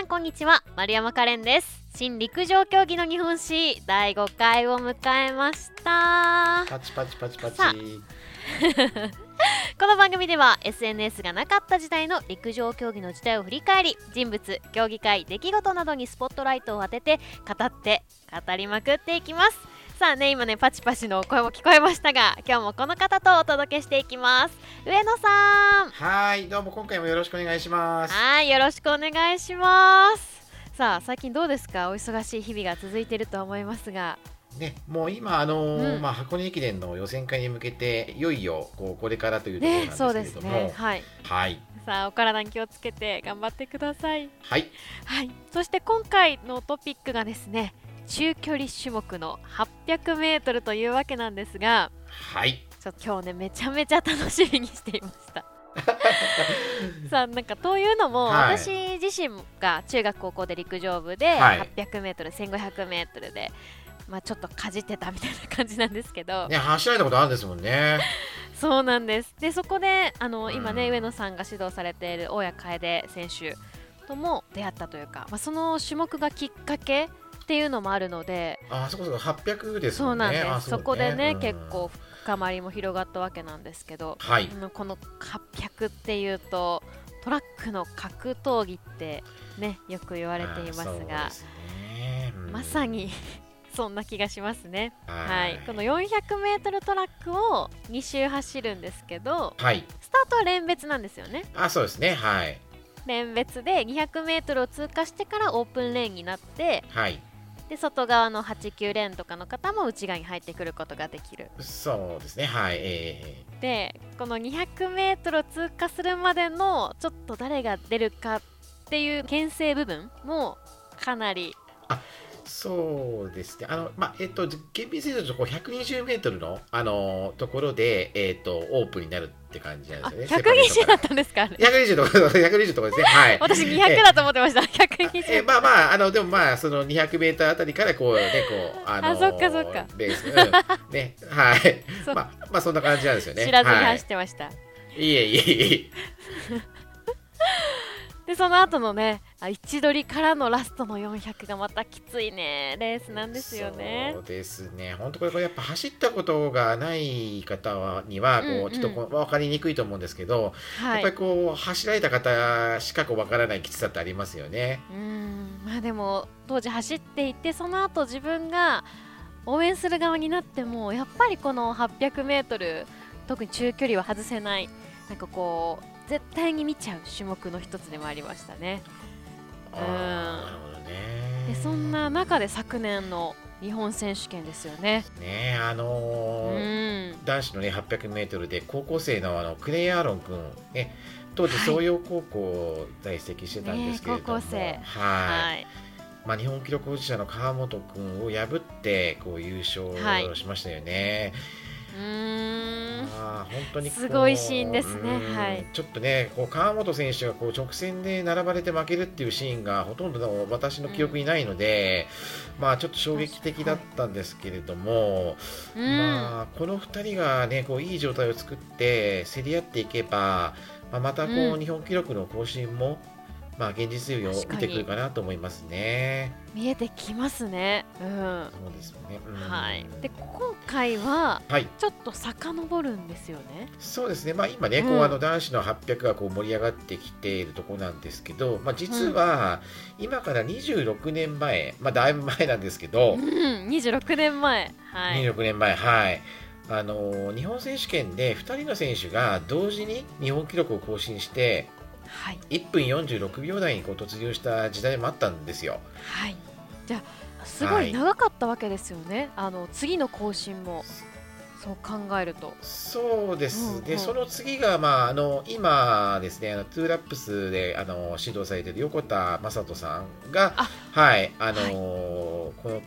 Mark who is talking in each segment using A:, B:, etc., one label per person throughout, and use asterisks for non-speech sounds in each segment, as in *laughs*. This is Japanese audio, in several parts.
A: さんこんにちは。丸山カレンです。新陸上競技の日本史第5回を迎えました。
B: パチパチパチパチ。
A: さ *laughs* この番組では SNS がなかった時代の陸上競技の時代を振り返り人物競技会出来事などにスポットライトを当てて語って語りまくっていきますさあね今ねパチパチの声も聞こえましたが今日もこの方とお届けしていきます。上野さん。
B: はいどうも今回もよろしくお願いします。
A: はいよろしくお願いします。さあ最近どうですか？お忙しい日々が続いていると思いますが。
B: ね、もう今、あのー
A: うん。
B: まあ、箱根駅伝の予選会に向けていよいよこうこれからというところなんですけれども、
A: ね。はい。
B: はい。
A: さあお体に気をつけて頑張ってください。
B: はい。
A: はい、そして今回のトピックがですね中距離種目の 800m というわけなんですが
B: はい。
A: ちょっと今日ねめちゃめちゃ楽しみにしていました。*laughs* さあなんかというのも、
B: はい。
A: 私自身が中学高校で陸上部で、
B: はい。
A: 800m1500m でまあちょっとかじってたみたいな感じなんですけど、
B: ね走られたことあるんですもんね。
A: そうなんです。でそこであの今ね、
B: うん
A: 上野さんが指導されている大谷楓選手とも出会ったというか、まあ、その種目がきっかけっていうのもあるので
B: あそこそこ800です
A: そうなんです。そこでね、
B: うん。
A: 結構深まりも広がったわけなんですけど、
B: はい。
A: うんこの800っていうとトラックの格闘技ってねよく言われていますが
B: ね。うん。
A: まさに *laughs* そんな気がしますね。
B: は
A: はい、この 400m トラックを2周走るんですけど
B: はい。
A: スタートは連別なんですよね。
B: あそうですね。はい。
A: 連別で 200m を通過してからオープンレーンになって
B: はい
A: で外側の89レーンとかの方も内側に入ってくることができる。
B: そうですね。はい。え
A: でこの 200m を通過するまでのちょっと誰が出るかっていう牽制部分もかなり
B: ーそうですね。あのまあえっ、と厳密に言うとこう120メートルのあのところでえっ、とオープンになるって感じなん
A: あ
B: ですよね。
A: 120だったんですかあれ
B: 120とか120とかですね。*laughs* はい。
A: 私200だと思ってました。120 *laughs*
B: えまあまああのでもまあその200メーターあたりからこうねこうあの
A: あそっかそっか。
B: レース、うん、ね。はい。*laughs* まあまあそんな感じなんですよね。
A: 知らずに
B: はい。
A: 走ってました、
B: いえいえいえ
A: でその後のねあ位置取りからのラストの400がまたきついね。レースなんですよね。
B: そうですね。本当これこれやっぱ走ったことがない方はにはこう、
A: うんうん。
B: ちょっとこう分かりにくいと思うんですけど、
A: はい。
B: やっぱりこう走られた方しかこう分からないきつさってありますよね。
A: うん。まあでも当時走っていてその後自分が応援する側になってもやっぱりこの 800m 特に中距離は外せない。なんかこう絶対に見ちゃう種目の一つでもありましたね。
B: あーなるほどね。
A: でそんな中で昨年の日本選手権ですよね。
B: ね。あの
A: う
B: ー
A: ん。
B: 男子のね 800m で高校生のあのクレイ・アーロン君ね。当時
A: はい。
B: 創陽高校在籍してたんですけれども、
A: ね高校生。
B: はい、
A: はい。
B: まあ、日本記録保持者の川本君を破ってこう優勝
A: はい。
B: しましたよね。
A: うーん
B: あー本当に
A: すごいシーンですね。
B: うん。
A: はい。
B: ちょっとねこう川本選手がこう直線で並ばれて負けるっていうシーンがほとんどの私の記憶にないので、まあちょっと衝撃的だったんですけれども、
A: うん。
B: まあこの2人がねこういい状態を作って競り合っていけば、まあ、またこう、
A: うん。
B: 日本記録の更新もまあ現実味を見てくるかなと思いますね。
A: 見えてきますね。うん。
B: そうですよね。うん。
A: はい。で今回は
B: はい。
A: ちょっと遡るんですよね。
B: そうですね、まあ、今ね、こ
A: う
B: うんあの男子の800がこう盛り上がってきているところなんですけど、まあ、実は今から26年前、まあ、だいぶ前なんですけど、
A: うん。26年前。はい。
B: 26年前、はい、あの日本選手権で2人の選手が同時に日本記録を更新して、
A: はい。
B: 1分46秒台にこう突入した時代もあったんですよ。
A: はい。じゃあすごい長かったわけですよね、あの次の更新も。そう考えると。
B: そうです、
A: うんうん。
B: でその次が、まあ、あの今ですねあのトゥーラップスであの指導されている横田正人さんが
A: あ
B: はいあの
A: はい。
B: この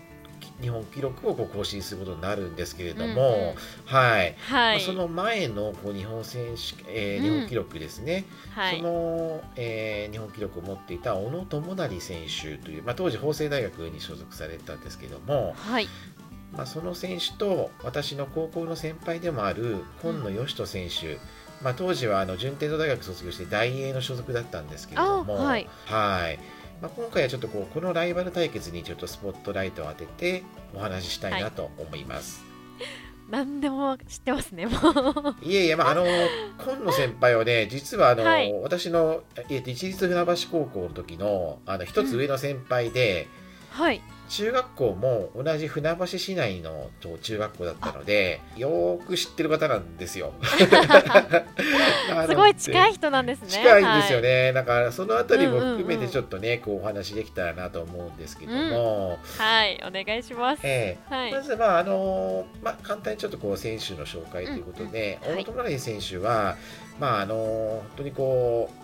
B: 日本記録をこう更新することになるんですけれど
A: うんうん。
B: も、はい、
A: はい。
B: まあその前のこう日本選手、えー
A: うん。
B: 日本記録ですね、
A: はい。
B: その、えー日本記録を持っていた小野智成選手という、まあ、当時法政大学に所属されてたんですけども、
A: はい。
B: まあ、その選手と私の高校の先輩でもある今野義人選手、まあ、当時はあの順天堂大学卒業して大英の所属だったんですけれども、
A: あはい。
B: はいまあ、今回はちょっとこうこのライバル対決にちょっとスポットライトを当ててお話ししたいなと思います。
A: 何でも知ってますねもう
B: いえいえ、まあ、あの今野先輩はね、実はあの、
A: はい
B: 私の、えっと一律船橋高校の時のあの一つ上の先輩で、
A: はい。
B: 中学校も同じ船橋市内のと中学校だったので、よーく知ってる方なんですよ。*laughs* *laughs*
A: すごい近
B: い
A: い人なんですね。
B: 近いんですよ
A: ね。
B: ね、だからそのあたりも含め
A: うんうんうん。
B: てちょっとね、こうお話できたらなと思うんですけども、
A: はい、お願いします。
B: ええ。
A: はい。
B: まずまああのまあ、簡単にちょっとこう選手の紹介ということで、
A: うんうん。はい。
B: 大友成選手は、まああの本当にこう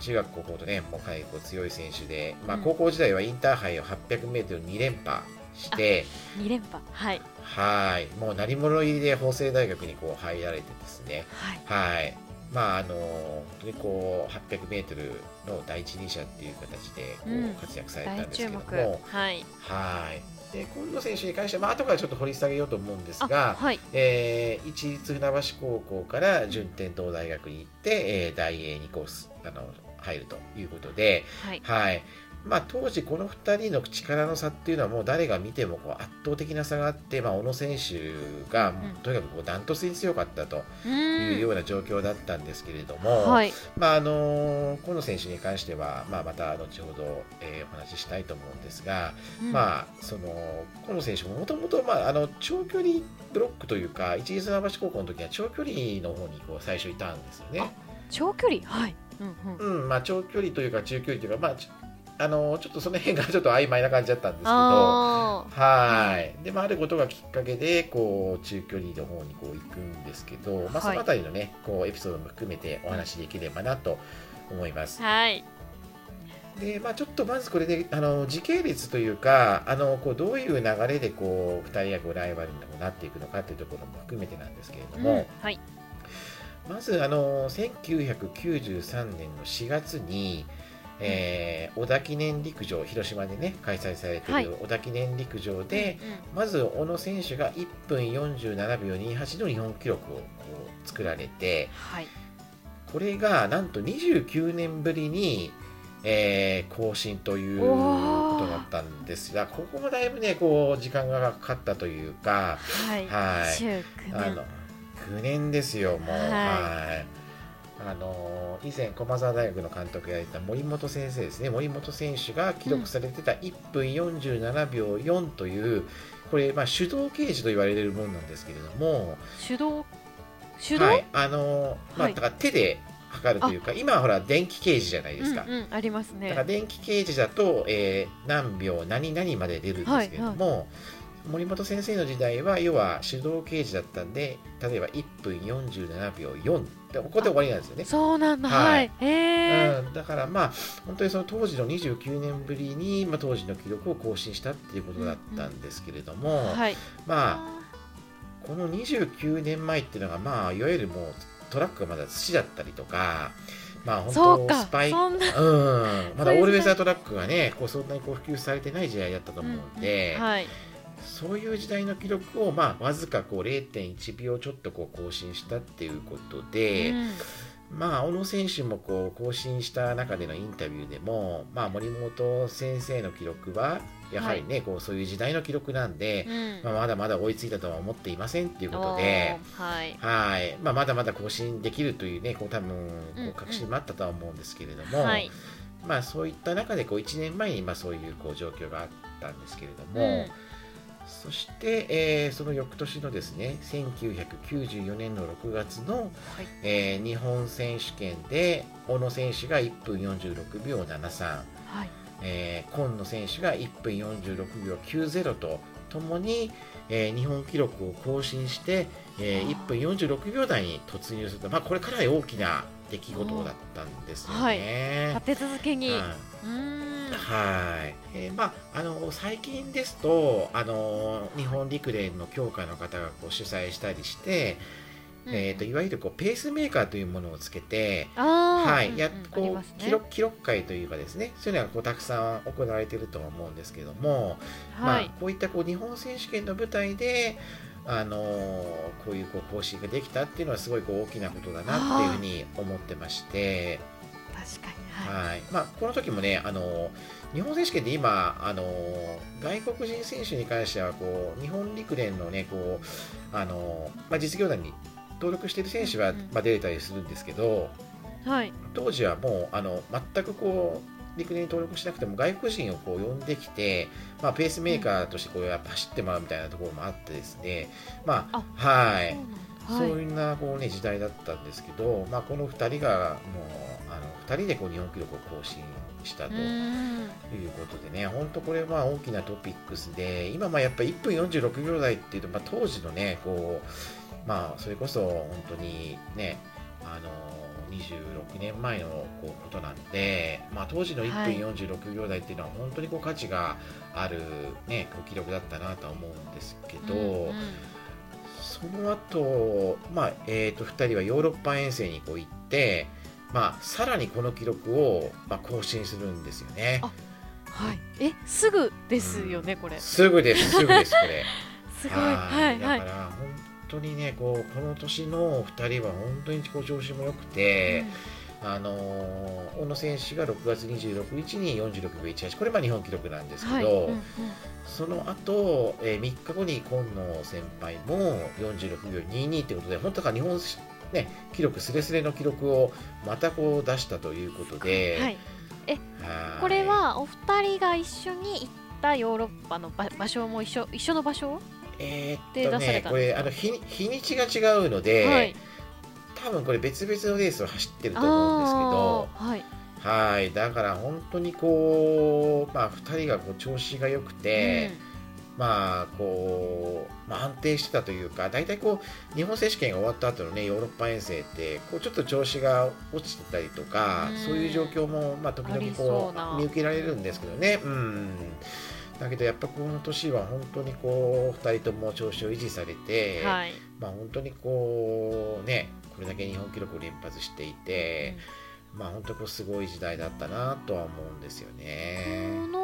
B: 中学高校とねもうかなりこう強い選手で、まあ、
A: うん
B: 高校時代はインターハイを 800m2 連覇して、
A: 二連覇。はい。
B: はい。もう何者入りで法政大学にこう入られてですね、
A: はい。
B: はい。まああの本当にこう 800m の第一人者っていう形でこ
A: うん。
B: う活躍されたん
A: 大
B: ですけども、
A: はい。
B: はい。で今野選手に関しては、まあ後からちょっと掘り下げようと思うんです
A: あ
B: が、
A: はい。
B: えー一律船橋高校から順天堂大学に行って、えー大英にコースあの入るということで、
A: はい。
B: はい。まあ、当時この2人の力の差っていうのはもう誰が見てもこう圧倒的な差があって、まあ、小野選手がとにかくこうダントツに強かったと
A: う
B: いうよ
A: ん
B: うな状況だったんですけれども、
A: はい。
B: まああの河野選手に関しては、まあ、また後ほど、えーお話ししたいと思うんですが、
A: うん。
B: まあ、その河野選手ももともと長距離ブロックというか一律船橋高校の時は長距離の方にこう最初いたんですよね。
A: 長距離？はいうんうん。
B: うんまあ、長距離というか中距離というか、まあ、ちあのちょっとその辺がちょっと曖昧な感じだったんですけど。
A: あ
B: はい。で、まあ、あることがきっかけでこう中距離の方にこう行くんですけど、まあ、そ
A: はい。
B: のあたりのね、こうエピソードも含めてお話しできればなと思います。
A: ー。はい。
B: でまあ、ちょっとまずこれであの時系列というかあのこうどういう流れでこう2人がライバルになっていくのかというところも含めてなんですけれども、
A: うんはい
B: まずあの1993年の4月に、えー小田記念陸上広島でね開催されてい
A: はい。
B: る小田記念陸上で、
A: うん
B: まず小野選手が1分47秒28の日本記録をこう作られて
A: はい。
B: これがなんと29年ぶりに、えー更新ということだったんですがここもだいぶねこう時間がかかったというか
A: はい。
B: はい。
A: 週9年。
B: あの9年ですよもう。
A: はい。
B: はい。あの以前駒澤大学の監督やられた森本先生ですね。森本選手が記録されてた1分47秒4という、これ、まあ、手動刑事と言われるものなんですけれども、
A: 手動？手動、
B: はい。あのまあ、
A: はい。
B: だから手で測るというか今はほら電気刑事じゃないですか、
A: うんうん、ありますね。
B: だから電気刑事だと、えー何秒何々まで出るんですけれども、森本先生の時代は要は手動刑事だったんで例えば1分47秒4でここで終わりなんですよね。
A: そうなんだ。
B: は
A: はい。い、へえ、
B: うん、だからまあ本当にその当時の29年ぶりに、まあ、当時の記録を更新したっていうことだったんですけれども、
A: はい。
B: まあこの29年前っていうのがまあいわゆるもうトラックがまだ土だったりとかまあ本当スパイうん、まだオールウェザートラックがねこうそんなにこう普及されてない時代だったと思うので、
A: うんうん。はい
B: そういう時代の記録をまあわずかこう0.1秒ちょっとこう更新したっていうことで、
A: うん。
B: まあ小野選手もこう更新した中でのインタビューでも、まあ、森本先生の記録はやはりね、こうそういう時代の記録なんで、
A: うん。
B: まあ、まだまだ追いついたとは思っていませんっていうことで。
A: はい。
B: はい。まあ、まだまだ更新できるというね、こう多分こ
A: うん。う
B: うん確信もあったとは思うんですけれども、
A: はい。
B: まあ、そういった中でこう1年前にまあそういうこう状況があったんですけれど
A: う
B: も、
A: ん
B: そして、えーその翌年のですね1994年の6月の、
A: はい。
B: えー日本選手権で小野選手が1分46秒73、
A: はい。
B: えー今野選手が1分46秒90とともに、えー日本記録を更新して、えー1分46秒台に突入すると、まあ、これかなり大きな出来事だったんですよね。
A: 立て続けに、
B: はい。
A: うん
B: はい、えーまああの最近ですとあの日本陸連の協会の方がこう主催したりして、えー、といわゆるこうペースメーカーというものをつけて、はい、やっ
A: うんうん
B: こう記録記録会というかですねそういうのがこうたくさん行われているとは思うんですけども、
A: はい、
B: まあ、こういったこう日本選手権の舞台であのこういうこう更新ができたっていうのはすごいこう大きなことだなっていうふうに思ってまして。
A: 確かにはい。
B: はいまあ、この時もねあの日本選手権で今あの外国人選手に関してはこう日本陸連のねこうあの、まあ、実業団に登録している選手は、
A: うんうん
B: まあ、出れたりするんですけど
A: はい。
B: 当時はもうあの全くこう陸連に登録しなくても外国人をこう呼んできて、まあ、ペースメーカーとしてこうやっぱ走ってもらうみたいなところもあってですね、まあはい、
A: そうなんだ。はい。
B: そういうなこう、ね、時代だったんですけど、まあ、この2人がもう2人でこう日本記録を更新したと
A: う
B: い
A: ん
B: うことでね、本当これは大きなトピックスで、今、まあやっぱり1分46秒台っていうと、まあ、当時のね、こうまあ、それこそ本当にね、あの26年前のこうことなんで、まあ、当時の
A: はい。
B: 1分46秒台っていうのは本当にこう価値がある、ね、こう記録だったなとは思うんですけど、
A: うんうん。
B: その後、まあえー、と2人はヨーロッパ遠征にこう行って、まあ、さらにこの記録を、まあ、更新するんですよね。
A: あはい。えすぐですよねこれ。
B: すぐです、すぐです、これ。*laughs*
A: すごい。はいはい。
B: だから、本当にね、こうこの年の2人は本当にこう調子も良くて、あのー小野選手が6月26日に46秒18、これ、まあ日本記録なんですけど、
A: はい。うんうん。
B: その後、えー3日後に今野先輩も46秒22ということで、本当だから日本、ね、記録すれすれの記録をまたこう出したということで、
A: はい。
B: はい。
A: これはお二人が一緒に行ったヨーロッパの場場所も一緒一緒の場所？
B: えーっ
A: で
B: とねこれあの日に日にちが違うので、
A: はい。
B: 多分これ別々のレースを走ってると思うんですけど。
A: はい。
B: はい。だから本当にこう、まあ、2人がこう調子が良くて、まあこう、まあ、安定してたというか大体こう日本選手権が終わった後のねヨーロッパ遠征ってこうちょっと調子が落ちてたりとか、
A: うん。
B: そういう状況も、まあ、時々こう見受けられるんですけどね。うん。だけどやっぱこの年は本当にこう2人とも調子を維持されて、
A: うんはい。
B: まあ、本当にこうねこれだけ日本記録を連発していて、まあ本当こうすごい時代だったなとは思うんですよ
A: こ
B: ね。
A: の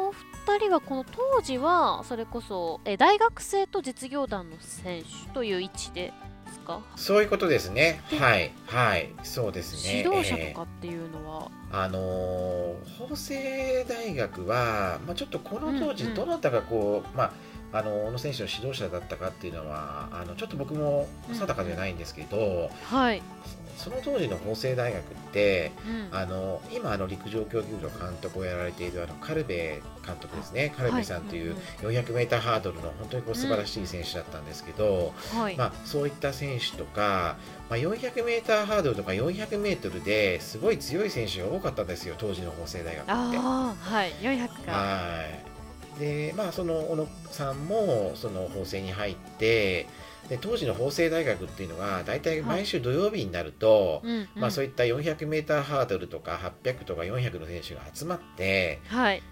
A: 二人はこの当時はそれこそえ大学生と実業団の選手という位置ですか？
B: そういうことですね。
A: で
B: はい。はい。そうですね。
A: 指導者
B: えー
A: とかっていうのは、
B: あのー法政大学は、まあ、ちょっとこの当時
A: うんうん。
B: どなたがこう、まああの小野選手の指導者だったかっていうのはあのちょっと僕も定かじゃないんですけど、
A: はい、
B: その当時の法政大学って
A: うん。
B: あの今あの陸上競技部の監督をやられているあのカルベ監督ですね。カルベさんという 400m ハードルの本当にこう素晴らしい選手だったんですけど、
A: はい、
B: まあ、そういった選手とか、まあ、400m ハードルとか 400m ですごい強い選手が多かったんですよ当時の法政大学って。
A: はい。400か。
B: はい。でまあその小野さんもその法政に入ってで当時の法政大学っていうのが大体毎週土曜日になると、
A: うんうん。
B: まあ、そういった 400m ハードルとか800とか400の選手が集まって、
A: はい。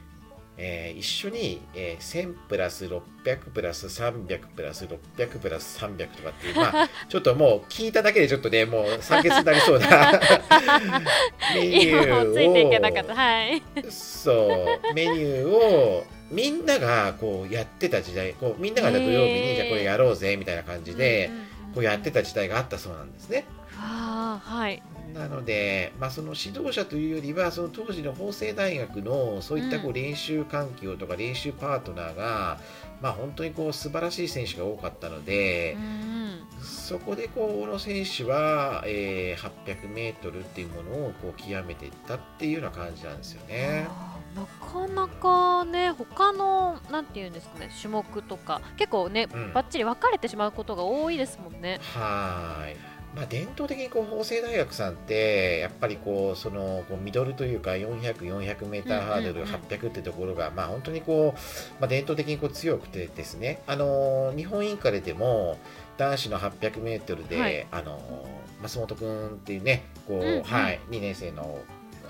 B: えー一緒に、えー1000プラス600プラス300プラス600プラス300とかっていう、まあ、*laughs* ちょっともう聞いただけでちょっとね、もう酸欠になりそうな *laughs* メニュー
A: た。はい。
B: を、そう、メニューをみんながこうやってた時代、こうみんなが土曜日にじゃあこれやろうぜみたいな感じで
A: うん、うんうん
B: こうやってた時代があったそうなんですね。
A: はい
B: なので、まあ、その指導者というよりはその当時の法政大学のそういったこ
A: う
B: う練習環境とか練習パートナーが、まあ、本当にこう素晴らしい選手が多かったので
A: う、ん
B: そこでこう小野選手は、えー 800m っていうものをこう極めていったっていうような感じなんですよね。
A: なかなかね他のなんていうんですかね種目とか結構ね、
B: うん。
A: ばっちり分かれてしまうことが多いですもんね。
B: はーい。まあ、伝統的にこう法政大学さんってやっぱりこうそのこうミドルというか400、400メーターハードル、
A: うん。うんうん
B: 800ってところが、まあ、本当にこう、まあ、伝統的にこう強くてですね、あのー日本インカレでも男子の800メートルで、
A: はい。
B: あのー松本君っていうねこう、
A: うんうん。
B: はい、2年生の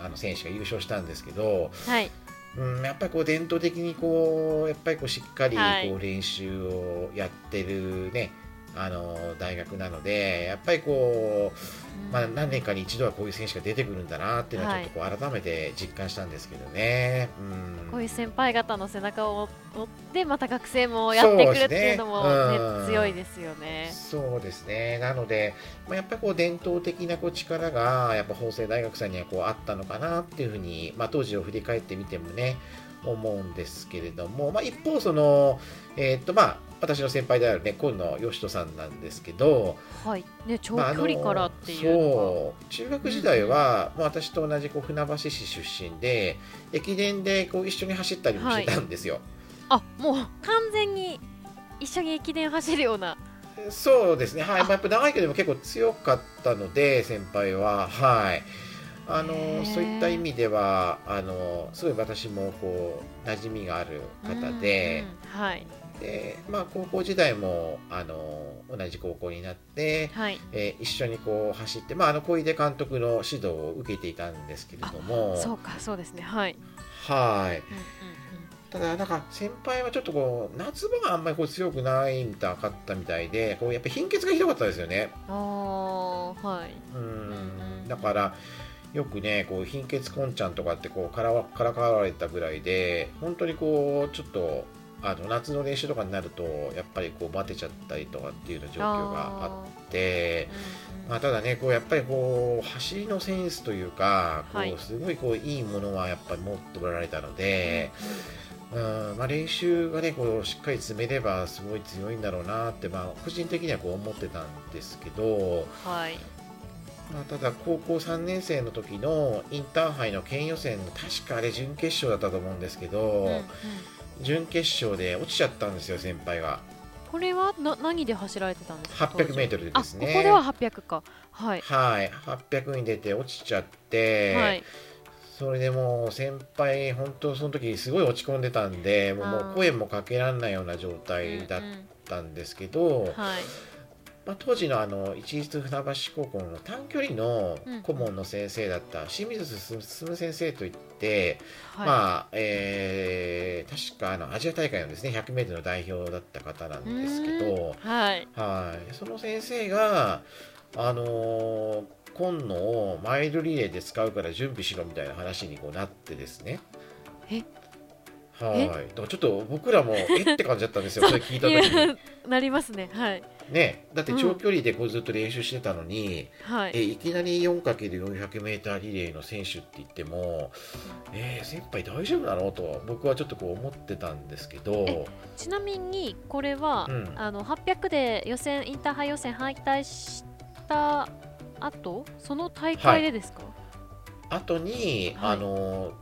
B: あの選手が優勝したんですけど、
A: はい、
B: うん、やっぱりこう伝統的にこうやっぱりこうしっかりこ
A: はい。う
B: 練習をやってるね、あの大学なのでやっぱりこう、まあ、何年かに一度はこういう選手が出てくるんだなっていうのはちょっとこう改めて実感したんですけどね、
A: うん、こういう先輩方の背中を追ってまた学生もやってくるっていうのもね、ね強いですよね。
B: そうですね。なので、まあ、やっぱりこう伝統的なこう力がやっぱ法政大学さんにはこうあったのかなっていうふうに、まあ、当時を振り返ってみてもね思うんですけれども、まあ、一方その、えー、っとまあ私の先輩であるね今野義人さんなんですけど、
A: はい。ね、長距離からってい
B: う、まあ、そう。中学時代は、うん、私と同じこう船橋市出身で駅伝でこう一緒に走ったりもしてたんですよ。
A: はい、あもう完全に一緒に駅伝走るような。
B: そうですね。はい、まあ、やっぱ長いけども結構強かったので先輩は。はい。あのそういった意味ではあのすごい私もこう馴染みがある方で、
A: うんうん、はい
B: でまあ、高校時代もあの同じ高校になって、はい、えー、一緒にこう走って、まあ、あの小出監督の指導を受けていたんですけれども。
A: そうかそうですね。はい。
B: はい、うんうんうん、ただなんか先輩はちょっとこう夏場があんまりこう強くないみたいかったみたいでこうやっぱ貧血がひどかったですよね。
A: ああはい。
B: うん。だからよくねこう貧血こんちゃんとかってこうからからかわれたぐらいで本当にこうちょっとあの夏の練習とかになるとやっぱりこうバテちゃったりとかっていうような状況があってまあ、ただねこうやっぱりこう走りのセンスというかこうすごいこういいものはやっぱり持っておられたので。うん。まあ、練習がねこうしっかり詰めればすごい強いんだろうなって、まあ、個人的にはこう思ってたんですけど、
A: はい。
B: まあ、ただ高校3年生の時のインターハイの県予選の確かあれ準決勝だったと思うんですけど、うんうん準決勝で落ちちゃったんですよ先輩が。
A: これはな何で走られてたんですか
B: ？800m ですね。
A: ここでは800か。はい。
B: はい。800に出て落ちちゃって、はい、それでもう先輩本当その時すごい落ち込んでたんでもう声もかけられないような状態だったんですけど、うんうん、はいまあ、当時のあの一律船橋高校の短距離の顧問の先生だった清水進先生といって、うん、まあえー、確かあのアジア大会のですね 100m の代表だった方なんですけど、
A: はい、
B: はい。その先生があのー、今野をマイルリレーで使うから準備しろみたいな話にこうなってですね。
A: え
B: はい、だからちょっと僕らもえ？って感じだったんですよ、*laughs* それ聞いた時に。
A: なりますね、はい。
B: ね、だって長距離でこうずっと練習してたのに、うん。はい、えいきなり 4×400m リレーの選手って言っても、えー、先輩大丈夫なの？と僕はちょっとこう思ってたんですけど。
A: ちなみにこれは、うん、あの800で予選インターハイ予選敗退した後その大会でですか、
B: はい、後に、はい、あの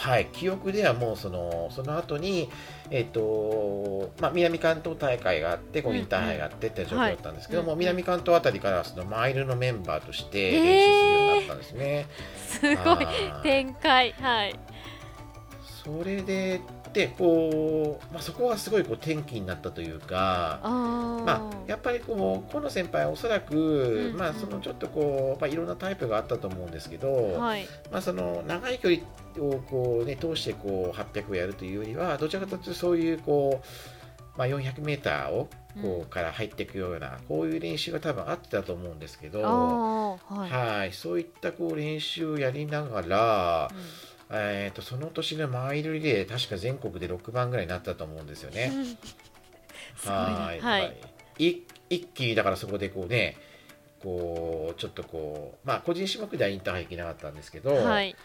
B: はい、記憶ではもうそのその後に、えーとまあ、南関東大会があってこうインターハイがあってって状況だったんですけども、南関東あたりからそのマイルのメンバーとして練習するようになったんですね。
A: すごい。展開。はい。
B: それででこう、まあ、そこがすごいこう転機になったというかまあ、やっぱりこう河野先輩はおそらく、うんうん、まあ、そのちょっとこう、まあ、いろんなタイプがあったと思うんですけど、はい、まあ、その長い距離をこう、ね、通してこう800をやるというよりはどちらかというとそういうこう、まあ、400m をこうから入っていくような、こういう練習が多分あってたと思うんですけど、はい、はい。そういったこう練習をやりながら、うんえーと、その年のマイルリレー確か全国で6番ぐらいになったと思うんですよね。
A: はい、はい、
B: 一気にだからそこでこうねこうちょっとこうまあ個人種目ではインターハイ行けなかったんですけど、はい、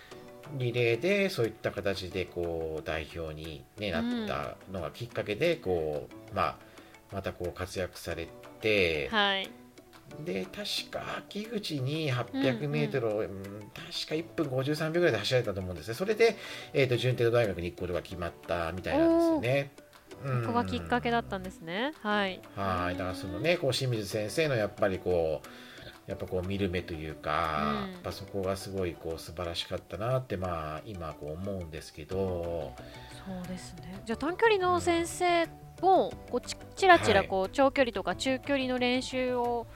B: リレーでそういった形でこう代表に、ね、なったのがきっかけでこう、まあ、またこう活躍されて、
A: はい、
B: で確か秋口に 800m を、うんうん、確か1分53秒ぐらいで走られたと思うんですね。それで、えーと、順天堂大学に行くことが決まったみたいなんですよね。
A: ここがきっかけだったんですね。はい。
B: はい。だからそのねこう清水先生のやっぱりこうやっぱこう見る目というか、うん、やっぱそこがすごいこう素晴らしかったなってまあ今こう思うんですけど。
A: そうですね。じゃあ短距離の先生もこうちちらちらこう長距離とか中距離の練習を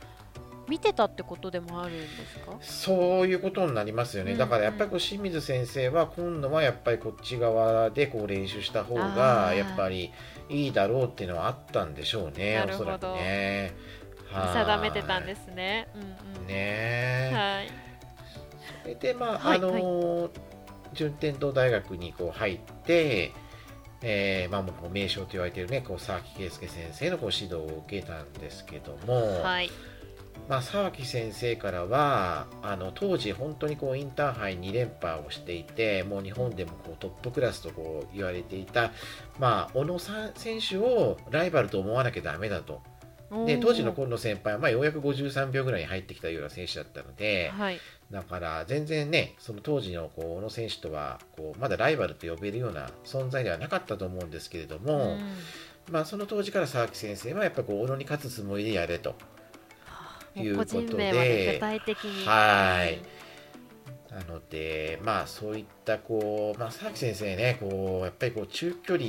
A: 見てたってことでもあるんですか？
B: そういうことになりますよね、だからやっぱりこう清水先生は今度はやっぱりこっち側でこう練習した方がやっぱりいいだろうっていうのはあったんでしょうねおそらくね。はい。
A: 定めてたんですね。うんうん
B: ね。え、
A: はい。
B: それでまあ、
A: はい
B: あのー順天堂大学にこう入って、えーまあ、もう名将と言われているねこう沢木圭介先生のこう指導を受けたんですけども、
A: はい。
B: まあ、沢木先生からはあの当時本当にこうインターハイ2連覇をしていてもう日本でもこうトップクラスとこう言われていた、まあ、小野さん選手をライバルと思わなきゃダメだとで当時の今野先輩は、まあ、ようやく53秒ぐらいに入ってきたような選手だったので、
A: はい。
B: だから全然ね、その当時のこう小野選手とはこうまだライバルと呼べるような存在ではなかったと思うんですけれども、
A: うん
B: まあ、その当時から沢木先生はやっぱり小野に勝つつもりでやれと。いう
A: 個
B: ことで。はいなので、まあそういったこう、まあ、沢木先生ね、こうやっぱりこう中距離、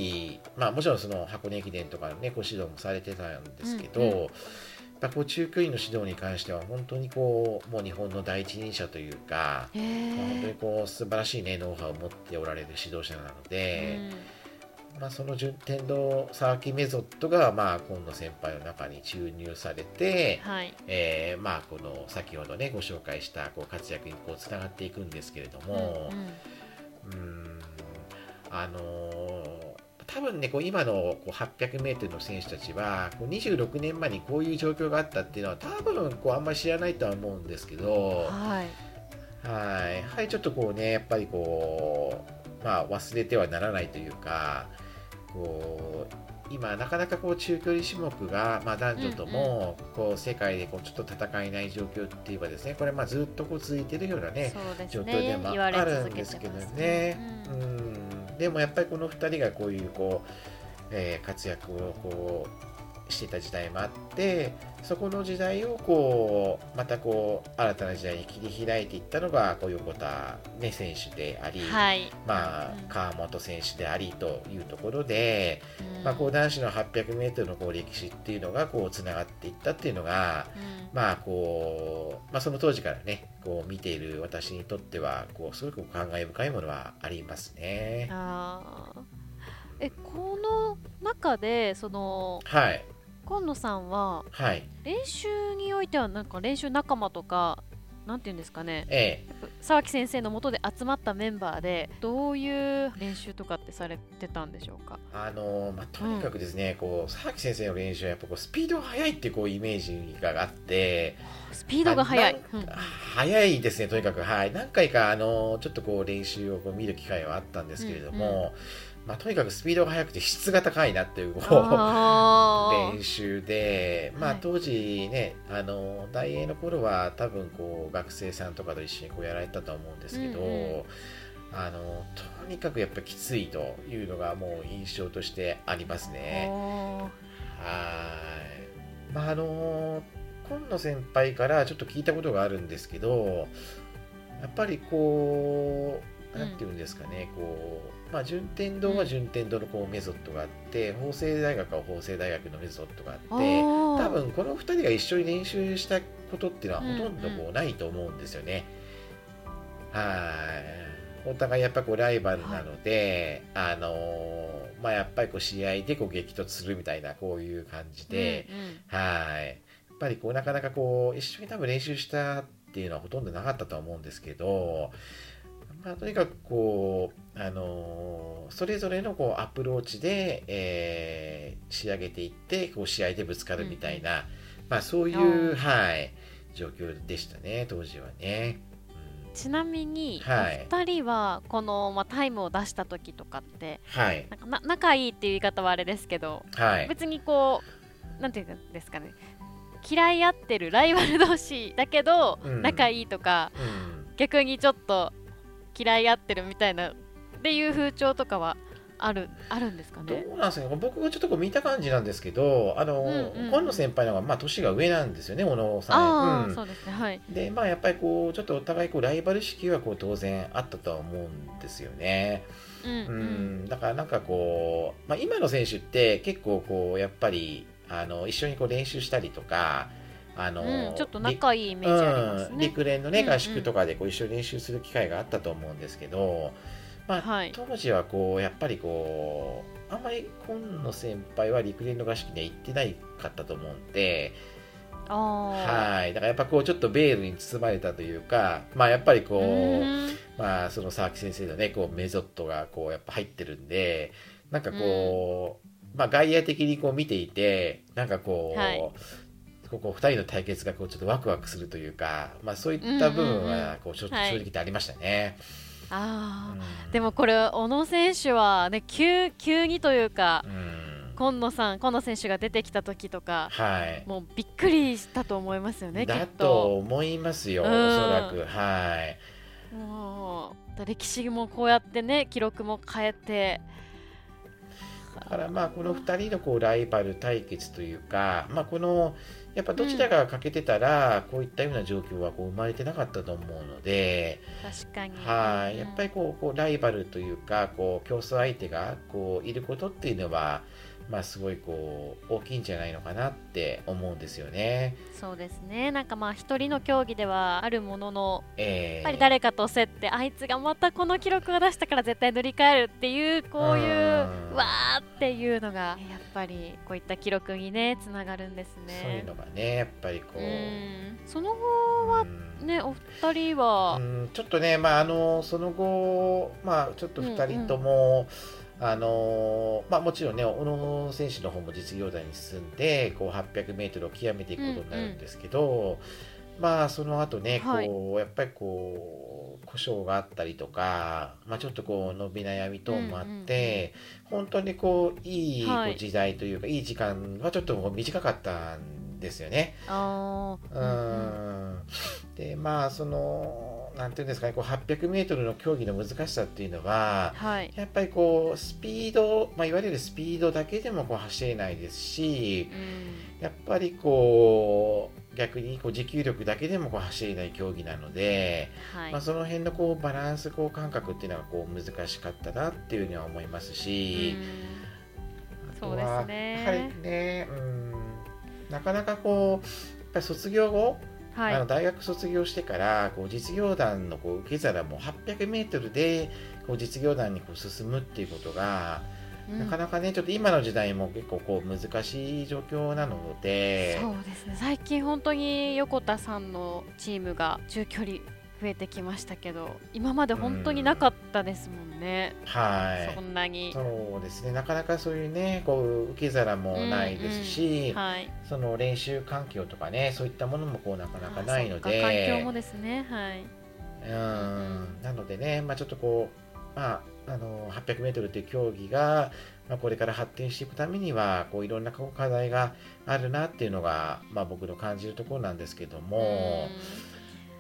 B: まあもちろんその箱根駅伝とかね、こう指導もされてたんですけど、
A: うんうん
B: やっぱこう中距離の指導に関しては本当にこうもう日本の第一人者というか、本当に
A: え。
B: こう素晴らしい、ね、ノウハウを持っておられる指導者なので、まあ、その順天堂沢木メソッドが、まあ、今野先輩の中に注入されて、
A: はい。
B: えーまあ、この先ほどねご紹介したこう活躍にこうつながっていくんですけれども
A: うんうん
B: あのー多分ねこう今のこう 800m の選手たちはこう26年前にこういう状況があったっていうのは多分こうあんまり知らないとは思うんですけど、
A: はい。
B: はい、やはりちょっとこうね、やっぱりこう、まあ、忘れてはならないというか、こう今、なかなかこう中距離種目が、まあ、男女ともこう世界でこうちょっと戦えない状況っていえばですね、これまあずっとこう続いてるようなね、
A: そうです
B: 状況で
A: ね。
B: もあるんですけどね。
A: う
B: うんんでもやっぱりこの2人がこういうこう、えー活躍をこうしてた時代もあってそこの時代をこうまたこう新たな時代に切り開いていったのがこう横田、ね、選手であり、
A: はい。
B: まあ
A: うん
B: 川本選手でありというところで、
A: うん
B: まあ、こう男子の 800m のこう歴史っていうのがこうつながっていったっていうのが
A: うん
B: まあこうまあ、その当時からねこう見ている私にとってはこうすごく感慨深いものはありますね。
A: あーえこの中でその
B: はい
A: 今野さんは
B: はい。
A: 練習においてはなんか練習仲間とかなんていうんですかね。
B: ええ。
A: 沢木先生のもとで集まったメンバーでどういう練習とかってされてたんでしょうか？
B: あのまあ、とにかくですね、こう佐々木先生の練習はやっぱこうスピードが速いっていうこうイメージがあって
A: スピードが速い、
B: あ
A: うん
B: 速いですねとにかく。はい。何回かあのちょっとこう練習をこう見る機会はあったんですけれども、まあ、とにかくスピードが速くて質が高いなっていうこう
A: あ
B: 練習で、まあ、
A: はい
B: 当時ね、あの大英の頃は多分こう学生さんとかと一緒にこうやられたと思うんですけど、
A: うんうん
B: あのとにかくやっぱきついというのがもう印象としてあります
A: ー
B: ね。はい。まああの今野先輩からちょっと聞いたことがあるんですけど、やっぱりこう、なんていうんですかね、こう、まあ順天堂は順天堂のこうメソッドがあって、法政大学は法政大学のメソッドがあって、多分この2人が一緒に練習したことっていうのはほとんど
A: うん
B: こうないと思うんですよね。はい。お互いやっぱこうライバルなので、あのーまあやっぱりこう試合でこう激突するみたいなこういう感じで、
A: うんうん
B: はい。やっぱりこうなかなかこう一緒に多分練習したっていうのはほとんどなかったとは思うんですけど、まあ、とにかくこう、あのーそれぞれのこうアプローチで、えー仕上げていってこう試合でぶつかるみたいな、まあ、そういう、はい、状況でしたね当時はね。
A: ちなみに、
B: はい。
A: お二人はこの、まあ、タイムを出した時とかって
B: はい、
A: なんかな仲いいっていう言い方はあれですけど
B: はい、
A: 別にこうなんていうんですかね嫌い合ってるライバル同士だけど、
B: うん。
A: 仲いいとか
B: うん。
A: 逆にちょっと嫌い合ってるみたいなっていう風潮とかはあるあるんですか
B: ど
A: ね
B: うなんですかね？僕がちょっとこう見た感じなんですけどあの、
A: うんうん
B: 今野先輩の方がまあ年が上なんですよね小野さん。
A: ああ、
B: うん。
A: そうですねはい。
B: でまあやっぱりこうちょっとお互いこうライバル意識はこう当然あったとは思うんですよね。
A: うん
B: う
A: うん
B: ん、だからなんかこう、まあ、今の選手って結構こうやっぱりあの一緒にこう練習したりとかあの、
A: うんちょっと仲いいイメージあります
B: うん、
A: ね、
B: 陸連のね合宿とかでこう一緒に練習する機会があったと思うんですけど、まあ
A: はい。
B: 当時はこうやっぱりこうあんまり今野先輩は陸連の合宿には行ってないかったと思うんではい、だからやっぱこうちょっとベールに包まれたというか、まあやっぱりこう、まあその佐々木先生のね、こうメソッドがこうやっぱ入ってるんで、なんかこう、まあ外野的にこう見ていて、なんかこう、
A: はい
B: ここ二人の対決がこうちょっとワクワクするというか、まあそういった部分はこう正直ってありましたね。
A: あー
B: うん
A: でもこれ小野選手はね急急にというか
B: うん、
A: 今野さん今野選手が出てきた時とか
B: はい。
A: もうびっくりしたと思いますよねき
B: だ
A: っ
B: と
A: と
B: 思いますよ、お
A: うん
B: そらく。はい。
A: もう歴史もこうやってね記録も変えて
B: だからまあこの2人のこうライバル対決というか、まあ、このやっぱどちらかが欠けてたら、こういったような状況はこう生まれてなかったと思うので、
A: 確かに。
B: はい。やっぱりこうこうライバルというかこう競争相手がこういることっていうのは、まあ、すごいこう大きいんじゃないのかなって思うんですよね。
A: そうですね。なんかまあ一人の競技ではあるものの
B: えー
A: やっぱり誰かと競ってあいつがまたこの記録を出したから絶対塗り替えるっていうこういう
B: うん。
A: わーっていうのがやっぱり。こういった記録にねつながるんです
B: そういう
A: ね。
B: のがねやっぱりこう。
A: うん。その後は
B: うん。
A: ねお二人は？
B: うんちょっとね、まあ、あのその後、まあ、ちょっと2人とも、あのまあ、もちろんね、小野選手の方も実業団に進んで、こう 800m を極めていくことになるんですけど、まあ、その後ね、
A: はい。
B: こうやっぱりこう故障があったりとか、まあ、ちょっとこう伸び悩み等もあって、本当にこういい時代というか、い、い時間はちょっと短かったんですよね。
A: あー。
B: う
A: うん。
B: ん。でまあそのなんていうんですかねこう 800m の競技の難しさっていうのは
A: はい。
B: やっぱりこうスピード、まあ、いわゆるスピードだけでもこう走れないですし
A: うん。
B: やっぱりこう逆にこう持久力だけでもこう走れない競技なので、
A: はい。
B: まあ、その辺のこうバランスこう感覚っていうのはこう難しかったなっていうふうには思いますし。
A: うん。
B: あとは
A: そうですね。
B: やはりね、うん、なかなかこうやっぱり卒業後
A: はい。
B: あの大学卒業してからこう実業団のこう受け皿も 800m でこう実業団にこう進むっていうことが、
A: うん。
B: なかなかねちょっと今の時代も結構こう難しい状況なので
A: そうですね。最近本当に横田さんのチームが中距離増えてきましたけど今まで本当になかったですもんね、
B: はい。
A: そんなに。
B: そうですね。なかなかそういうねこう受け皿もないですし、
A: はい。
B: その練習環境とかねそういったものもこうなかなかないので。
A: 環境もですね。はい。
B: うん。なのでね、まあ、ちょっとこう、まあ、あの 800m という競技が、まあ、これから発展していくためにはこういろんなこう課題があるなっていうのが、まあ、僕の感じるところなんですけども、
A: うん。
B: はい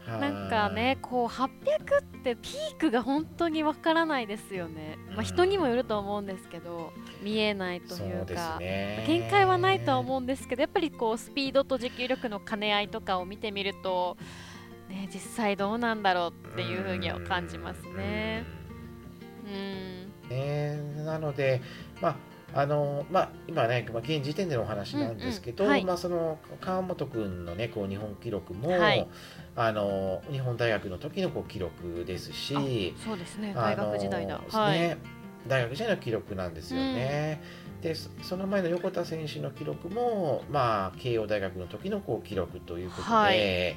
A: なんかねこう800ってピークが本当にわからないですよね、まあ、
B: うん
A: 人にもよると思うんですけど見えないと
B: そ
A: いうか。
B: ね。
A: 限界はないとは思うんですけどやっぱりこうスピードと持久力の兼ね合いとかを見てみると、ね、実際どうなんだろうっていうふうには感じますね。うん。
B: ねなので、まああのまあ、今ね、まあ、現時点でのお話なんですけど、
A: うんうんはい
B: まあ、その川本君の、ね、こう日本記録も、
A: はい。
B: あの日本大学の時のこう記録ですし、
A: そうですね。
B: あの
A: 大学時代だ、
B: ね
A: はい。
B: 大学時代の記録なんですよね。でそその前の横田選手の記録も、まあ、慶応大学の時のこう記録ということで、
A: はい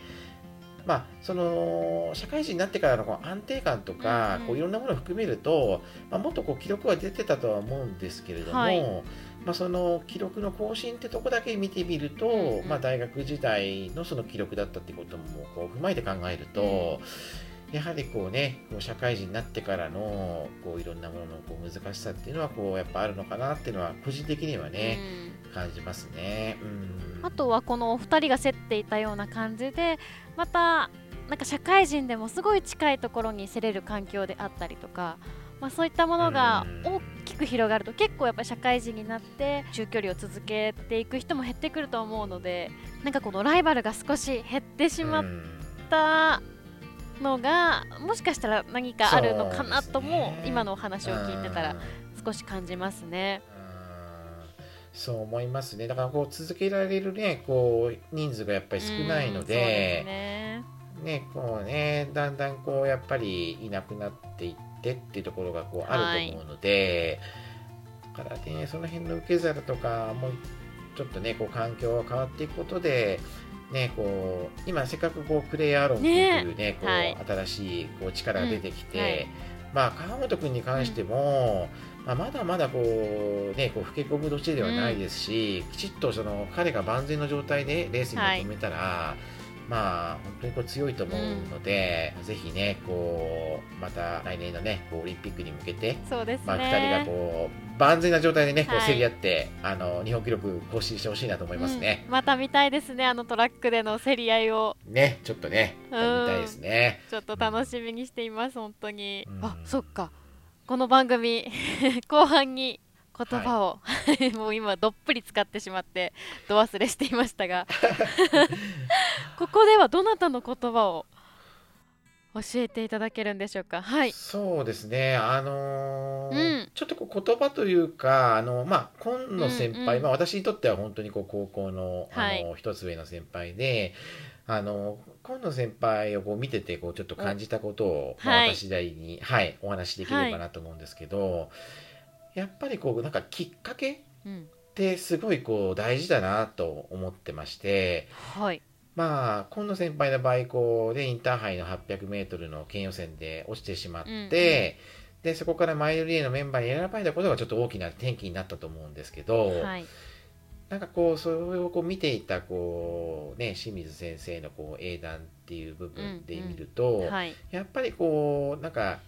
B: まあ、その社会人になってからのこう安定感とか、
A: うんうん。
B: こういろんなものを含めると、まあ、もっとこう記録は出てたとは思うんですけれども、
A: はい。
B: まあ、その記録の更新ってとこだけ見てみると、
A: うんうん。
B: まあ、大学時代のその記録だったってこともこう踏まえて考えると、やはりこうねこう社会人になってからのこういろんなもののこう難しさっていうのはこうやっぱあるのかなっていうのは個人的にはね、感じますね。うん。
A: うんあとはこのお二人が競っていたような感じでまたなんか社会人でもすごい近いところに競れる環境であったりとか、まあ、そういったものが
B: うん。
A: 大きく広がると結構やっぱり社会人になって中距離を続けていく人も減ってくると思うのでなんかこのライバルが少し減ってしまっ
B: うん。
A: たのがもしかしたら何かあるのかなとも、
B: ね。
A: 今のお話を聞いてたら
B: うん。
A: 少し感じますね。
B: うん。そう思いますね。だからこう続けられるねこう人数がやっぱり少ないの
A: でね。
B: ねこうねだんだんこうやっぱりいなくなっていってっていうところがこうあると思うので、だからねその辺の受け皿とかもちょっとねこう環境が変わっていくことでね、こう今せっかくこうクレイアーロンというねこう、
A: はい。
B: 新しいこう力が出てきて、
A: うん。はい。
B: まあ川本君に関しても、まあ、まだまだこうねこう老け込む年ではないですし、きちっとその彼が万全の状態でレースに臨めたら、まあ本当にこう強いと思うので、ぜひねこうまた来年のねこうオリンピックに向けて。
A: そうですね、
B: まあ、2人がこう万全な状態でねこう
A: はい
B: 競り合って、あの日本記録更新してほしいなと思いますね。
A: うん。また見たいですねあのトラックでの競り合いを。
B: ねちょっとね見
A: うん
B: たいですね。
A: ちょっと楽しみにしています本当に、
B: うん。
A: あそっか。この番組 *laughs* 後半に言葉を、*laughs* もう今どっぷり使ってしまってど忘れしていましたが。*laughs* ここではどなたの言葉を教えていただけるんでしょうか？はい。
B: そうですね、あのー
A: うん。
B: ちょっとこう言葉というか、あのまあ、今野先輩、
A: うんうん。
B: まあ、私にとっては本当にこう高校のあ
A: はい。
B: の一つ上の先輩で、あの今野先輩をこう見ててこうちょっと感じたことを、まあ
A: はい。
B: 私なりに、はい、お話しできればなと思うんですけど、やっぱりこうなんかきっかけ
A: うん。
B: ってすごいこう大事だなと思ってまして。
A: はい
B: まあ、今野先輩の場合こう、でインターハイの 800m の県予選で落ちてしまって、
A: うんうん。
B: でそこからマイルリレーのメンバーに選ばれたことがちょっと大きな転機になったと思うんですけど、
A: はい。
B: なんかこうそれをこう見ていたこう、ね、清水先生のこう英断っていう部分で見ると、
A: はい。
B: やっぱりこうなんか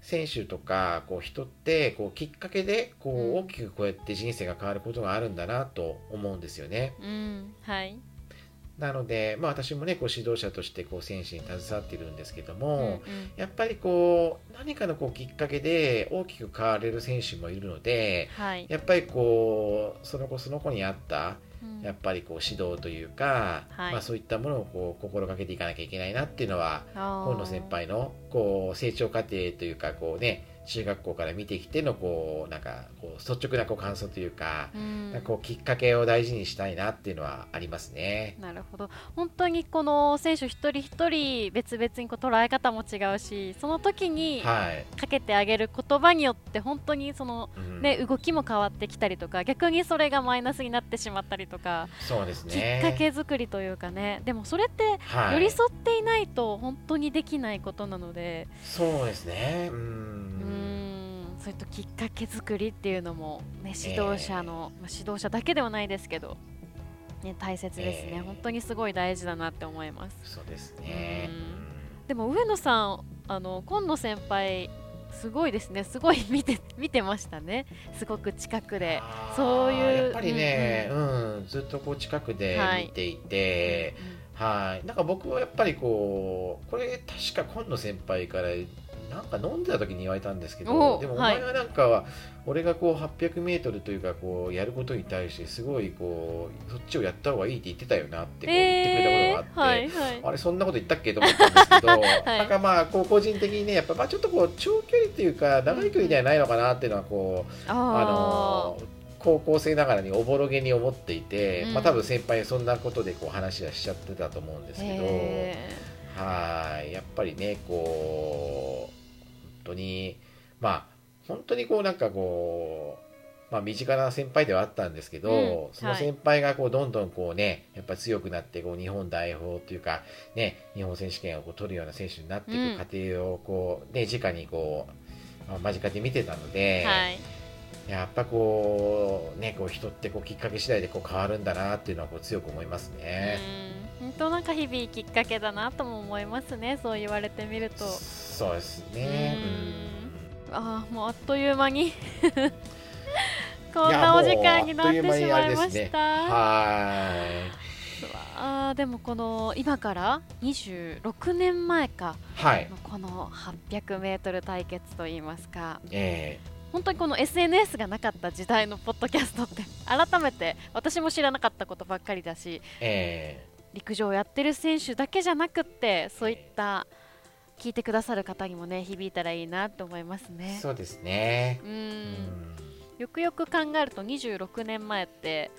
B: 選手とかこう人ってこうきっかけでこ
A: うん。
B: う大きくこうやって人生が変わることがあるんだなと思うんですよね。
A: うん。はい
B: なので、まあ、私もねこう指導者としてこう選手に携わっているんですけど
A: うん
B: も、やっぱりこう何かのこうきっかけで大きく変われる選手もいるので
A: はい。
B: やっぱりこうその子その子に合った
A: うん。
B: やっぱりこう指導というか、
A: はい。
B: まあ、そういったものをこう心がけていかなきゃいけないなっていうのは
A: あー。
B: 今野先輩のこう成長過程というかこうね中学校から見てきてのこうなんかこう率直なこう感想というか,、
A: うん
B: こうきっかけを大事にしたいなっていうのはありますね。
A: なるほど本当にこの選手一人一人別々にこう捉え方も違うしその時に
B: はい、
A: かけてあげる言葉によって本当にその、
B: うん
A: ね、動きも変わってきたりとか逆にそれがマイナスになってしまったりとか、
B: そうです
A: き
B: ね。
A: っかけ作りというかねでもそれって
B: はい、
A: 寄り添っていないと本当にできないことなので、
B: そうですね。う。
A: うんんそういったきっかけ作りっていうのも、ね、指導者の、まあ、指導者だけではないですけど、ね、大切ですね、
B: ええ
A: 本当にすごい大事だなって思います。
B: そうですね。
A: でも上野さんあの今野先輩すごいですね。すごい *laughs* 見て見てましたね。すごく近くで。そういう
B: やっぱりね、うん、ずっとこう近くで見ていて、はい、なんか僕はやっぱりこう、これ確か今野先輩から。なんか飲んでた時に言われたんですけど
A: お
B: でもお
A: はい。
B: 前はなんかは、俺がこう 800m というかこうやることに対してすごいこうそっちをやった方がいいって言ってたよなってこう言ってくれたことがあって、
A: えーはいはい。
B: あれそんなこと言ったっけと思ったんですけど、*laughs*
A: い。
B: なんかまあこう個人的にねやっぱまあちょっとこう長距離っていうか長い距離ではないのかなっていうのはこう、あ
A: あ
B: の高校生ながらにおぼろげに思っていて、
A: うん。
B: まあ多分先輩そんなことでこう話はしちゃってたと思うんですけど、
A: え
B: はい。やっぱりねこう本当にまあ本当にこうなんかこうまあ、身近な先輩ではあったんですけど、
A: うん
B: その先輩がこうどんどんこうねやっぱ強くなってこう日本代表というか、ね、日本選手権をこう取るような選手になっていく過程をこう、ね、直にこう、まあ間近で見てたので、
A: はい。
B: やっぱこう、ね、こう人ってこうきっかけ次第でこう変わるんだなっていうのはこう強く思いますね。
A: うん本当なんか日々きっかけだなとも思いますね。そう言われてみると。
B: そうですね。
A: ああもうあっという間に。*laughs* こんなお時間になってしまいました、
B: は
A: あーでもこの今から26年前か
B: い。はい。
A: この 800m 対決といいますか。
B: え
A: 本当にこの SNS がなかった時代のポッドキャストって改めて私も知らなかったことばっかりだし。
B: ー、え
A: 陸上をやってる選手だけじゃなくってそういった聞いてくださる方にもね響いたらいいなと思います
B: ー
A: ね。
B: そうですね。
A: う
B: うんん。
A: よくよく考えると26年前って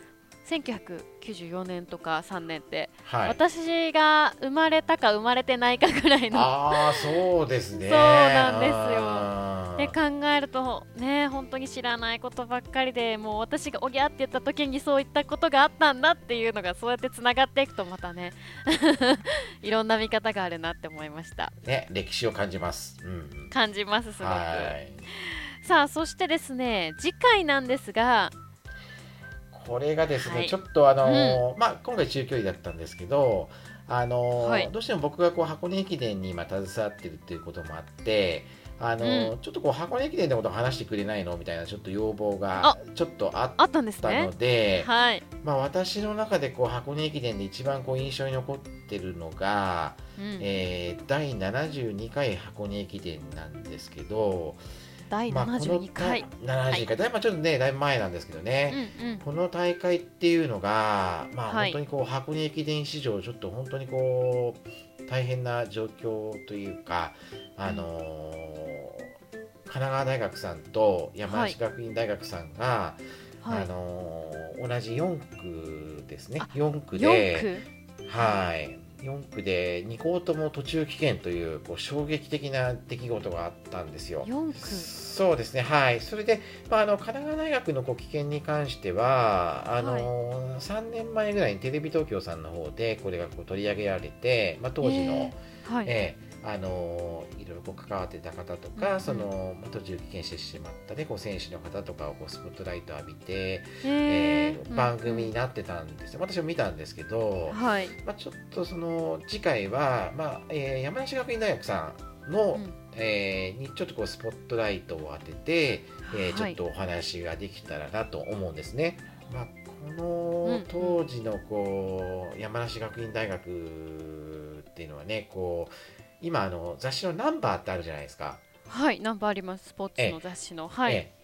A: 1994年とか3年って、
B: はい、
A: 私が生まれたか生まれてないかぐらいの
B: ああそうですね。
A: そうなんですよ。で考えるとね本当に知らないことばっかりでもう私がおぎゃって言った時にそういったことがあったんだっていうのがそうやってつながっていくとまたね *laughs* いろんな見方があるなって思いました。
B: ね歴史を感じます、うん、
A: 感じますすごく。
B: はい。
A: さあそしてですね次回なんですが
B: これがですね、
A: はい。
B: ちょっとあのーまあ今回中距離だったんですけどあのー
A: はい。
B: どうしても僕がこう箱根駅伝に今携わってるっていうこともあってあのー
A: う
B: ちょっとこう箱根駅伝のことを話してくれないのみたいなちょっと要望がちょっとあ
A: あったんでね。
B: ので、
A: はい、
B: まあ、私の中でこう箱根駅伝で一番こう印象に残ってるのが、
A: うん。
B: えー第72回箱根駅伝なんですけど、
A: 第
B: まあ、この
A: 72回、
B: 72回、だい。ぶちょっとねだいぶ前なんですけどね、
A: うんうん。
B: この大会っていうのが、まあ、
A: はい。
B: 本当にこう箱根駅伝史上ちょっと本当にこう大変な状況というか、あのー神奈川大学さんと山梨学院大学さんが、
A: はい。
B: あのー同じ4区ですね。
A: あ
B: 4区
A: 4
B: で
A: 区。
B: はい4区で2校とも途中棄権というこう衝撃的な出来事があったんですよ。
A: 4区
B: そうですね、はい、それで、まあ、あの神奈川大学のこう棄権に関してはあの、3年前ぐらいにテレビ東京さんの方でこれがこう取り上げられて、まあ、当時の、
A: はい、
B: ええあのいろいろこう関わってた方とか、
A: うんうん。
B: そのまあ、途中棄権してしまった、ね、こう選手の方とかをこうスポットライト浴びて、
A: へ
B: え
A: ー
B: ー番組になってたんですよ、私も見たんですけど、
A: はい、
B: まあ、ちょっとその次回は、まあえー山梨学院大学さんの、
A: うん。
B: えーにちょっとこうスポットライトを当てて、えーちょ
A: はい
B: っとお話ができたらなと思うんですね。まあ、こ
A: うん
B: の当時のこう山梨学院大学っていうのはねこう今あの雑誌の「ナンバー」ってあるじゃないですか。
A: はい、ナンバーあります、スポーツの雑誌の。はい、
B: ええ。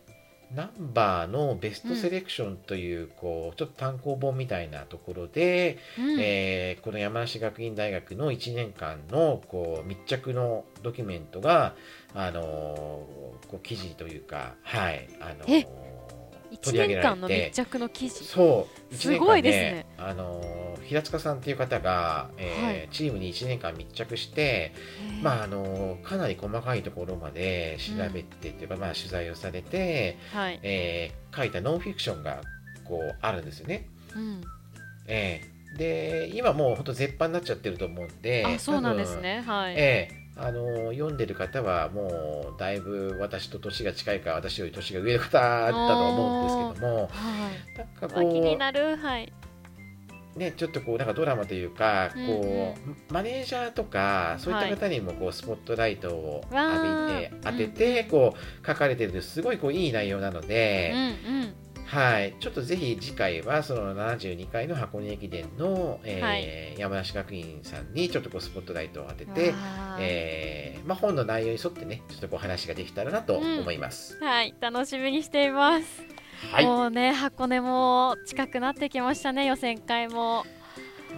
B: ナンバーのベストセレクションという,、こうちょっと単行本みたいなところで、
A: うん。
B: えーこの山梨学院大学の1年間のこう密着のドキュメントが、あのーこう記事というか、はいあのー
A: え1
B: 取り上げられ
A: 年間の密
B: て
A: 着の記事。
B: そう
A: すごいですね
B: あのー平塚さんっていう方が、えー
A: はい
B: チームに1年間密着して、まああのーかなり細かいところまで調べてというか、まあ、取材をされて、
A: はい、
B: えー書いたノンフィクションがこうあるんですよね。
A: うん、
B: ええで今もう本当絶版になっちゃってると思うんで
A: あ、そうなんですね。はい。
B: ええあの読んでる方はもうだいぶ私と年が近いか私より年が上の方だと思うんですけども
A: はい。
B: なんか
A: わ気に
B: こ
A: なる。はい。
B: うねちょっとこうなんかドラマというかこう、
A: うんう
B: マネージャーとかそういった方にもこうスポットライトを浴びて、当ててこう書かれてるすごいこういい内容なの
A: う
B: で、
A: んうん。
B: はい、ちょっとぜひ次回はその72回の箱根駅伝の、えー
A: はい
B: 山梨学院さんにちょっとこうスポットライトを当てて、えーまあ、本の内容に沿ってねちょっとこう話ができたらなと思います。
A: はい、楽しみにしています。
B: はい
A: もうね、箱根も近くなってきましたね、予選会も。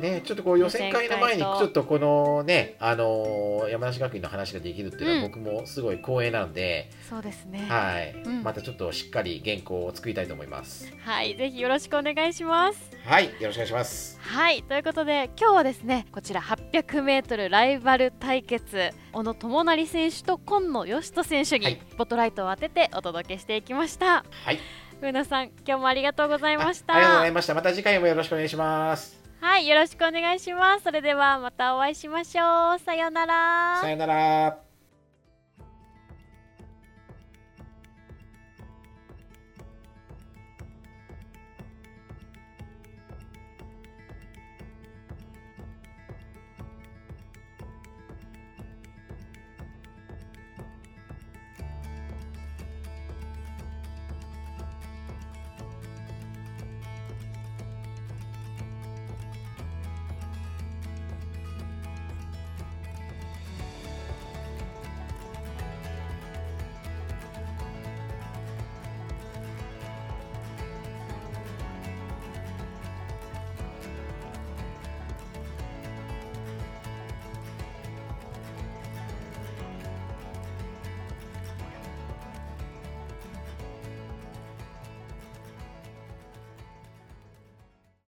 B: ね、ちょっとこう予選会の前にちょっとこのね、あのー山梨学院の話ができるっていうのは
A: うん
B: 僕もすごい光栄なので、
A: そうですね。
B: はい
A: うん
B: またちょっとしっかり原稿を作りたいと思います。
A: はい、ぜひよろしくお願いします。
B: はい、よろしくお願いします。
A: はい、ということで今日はですね、こちら 800m ライバル対決、小野智成選手と今野義人選手に
B: はい
A: スポットライトを当ててお届けしていきました。
B: はい、
A: ふうなさん、今日もありがとうございました。
B: あありがとうございました。また次回もよろしくお願いします。
A: はい、よろしくお願いします。それではまたお会いしましょう。さようなら。
B: さよなら。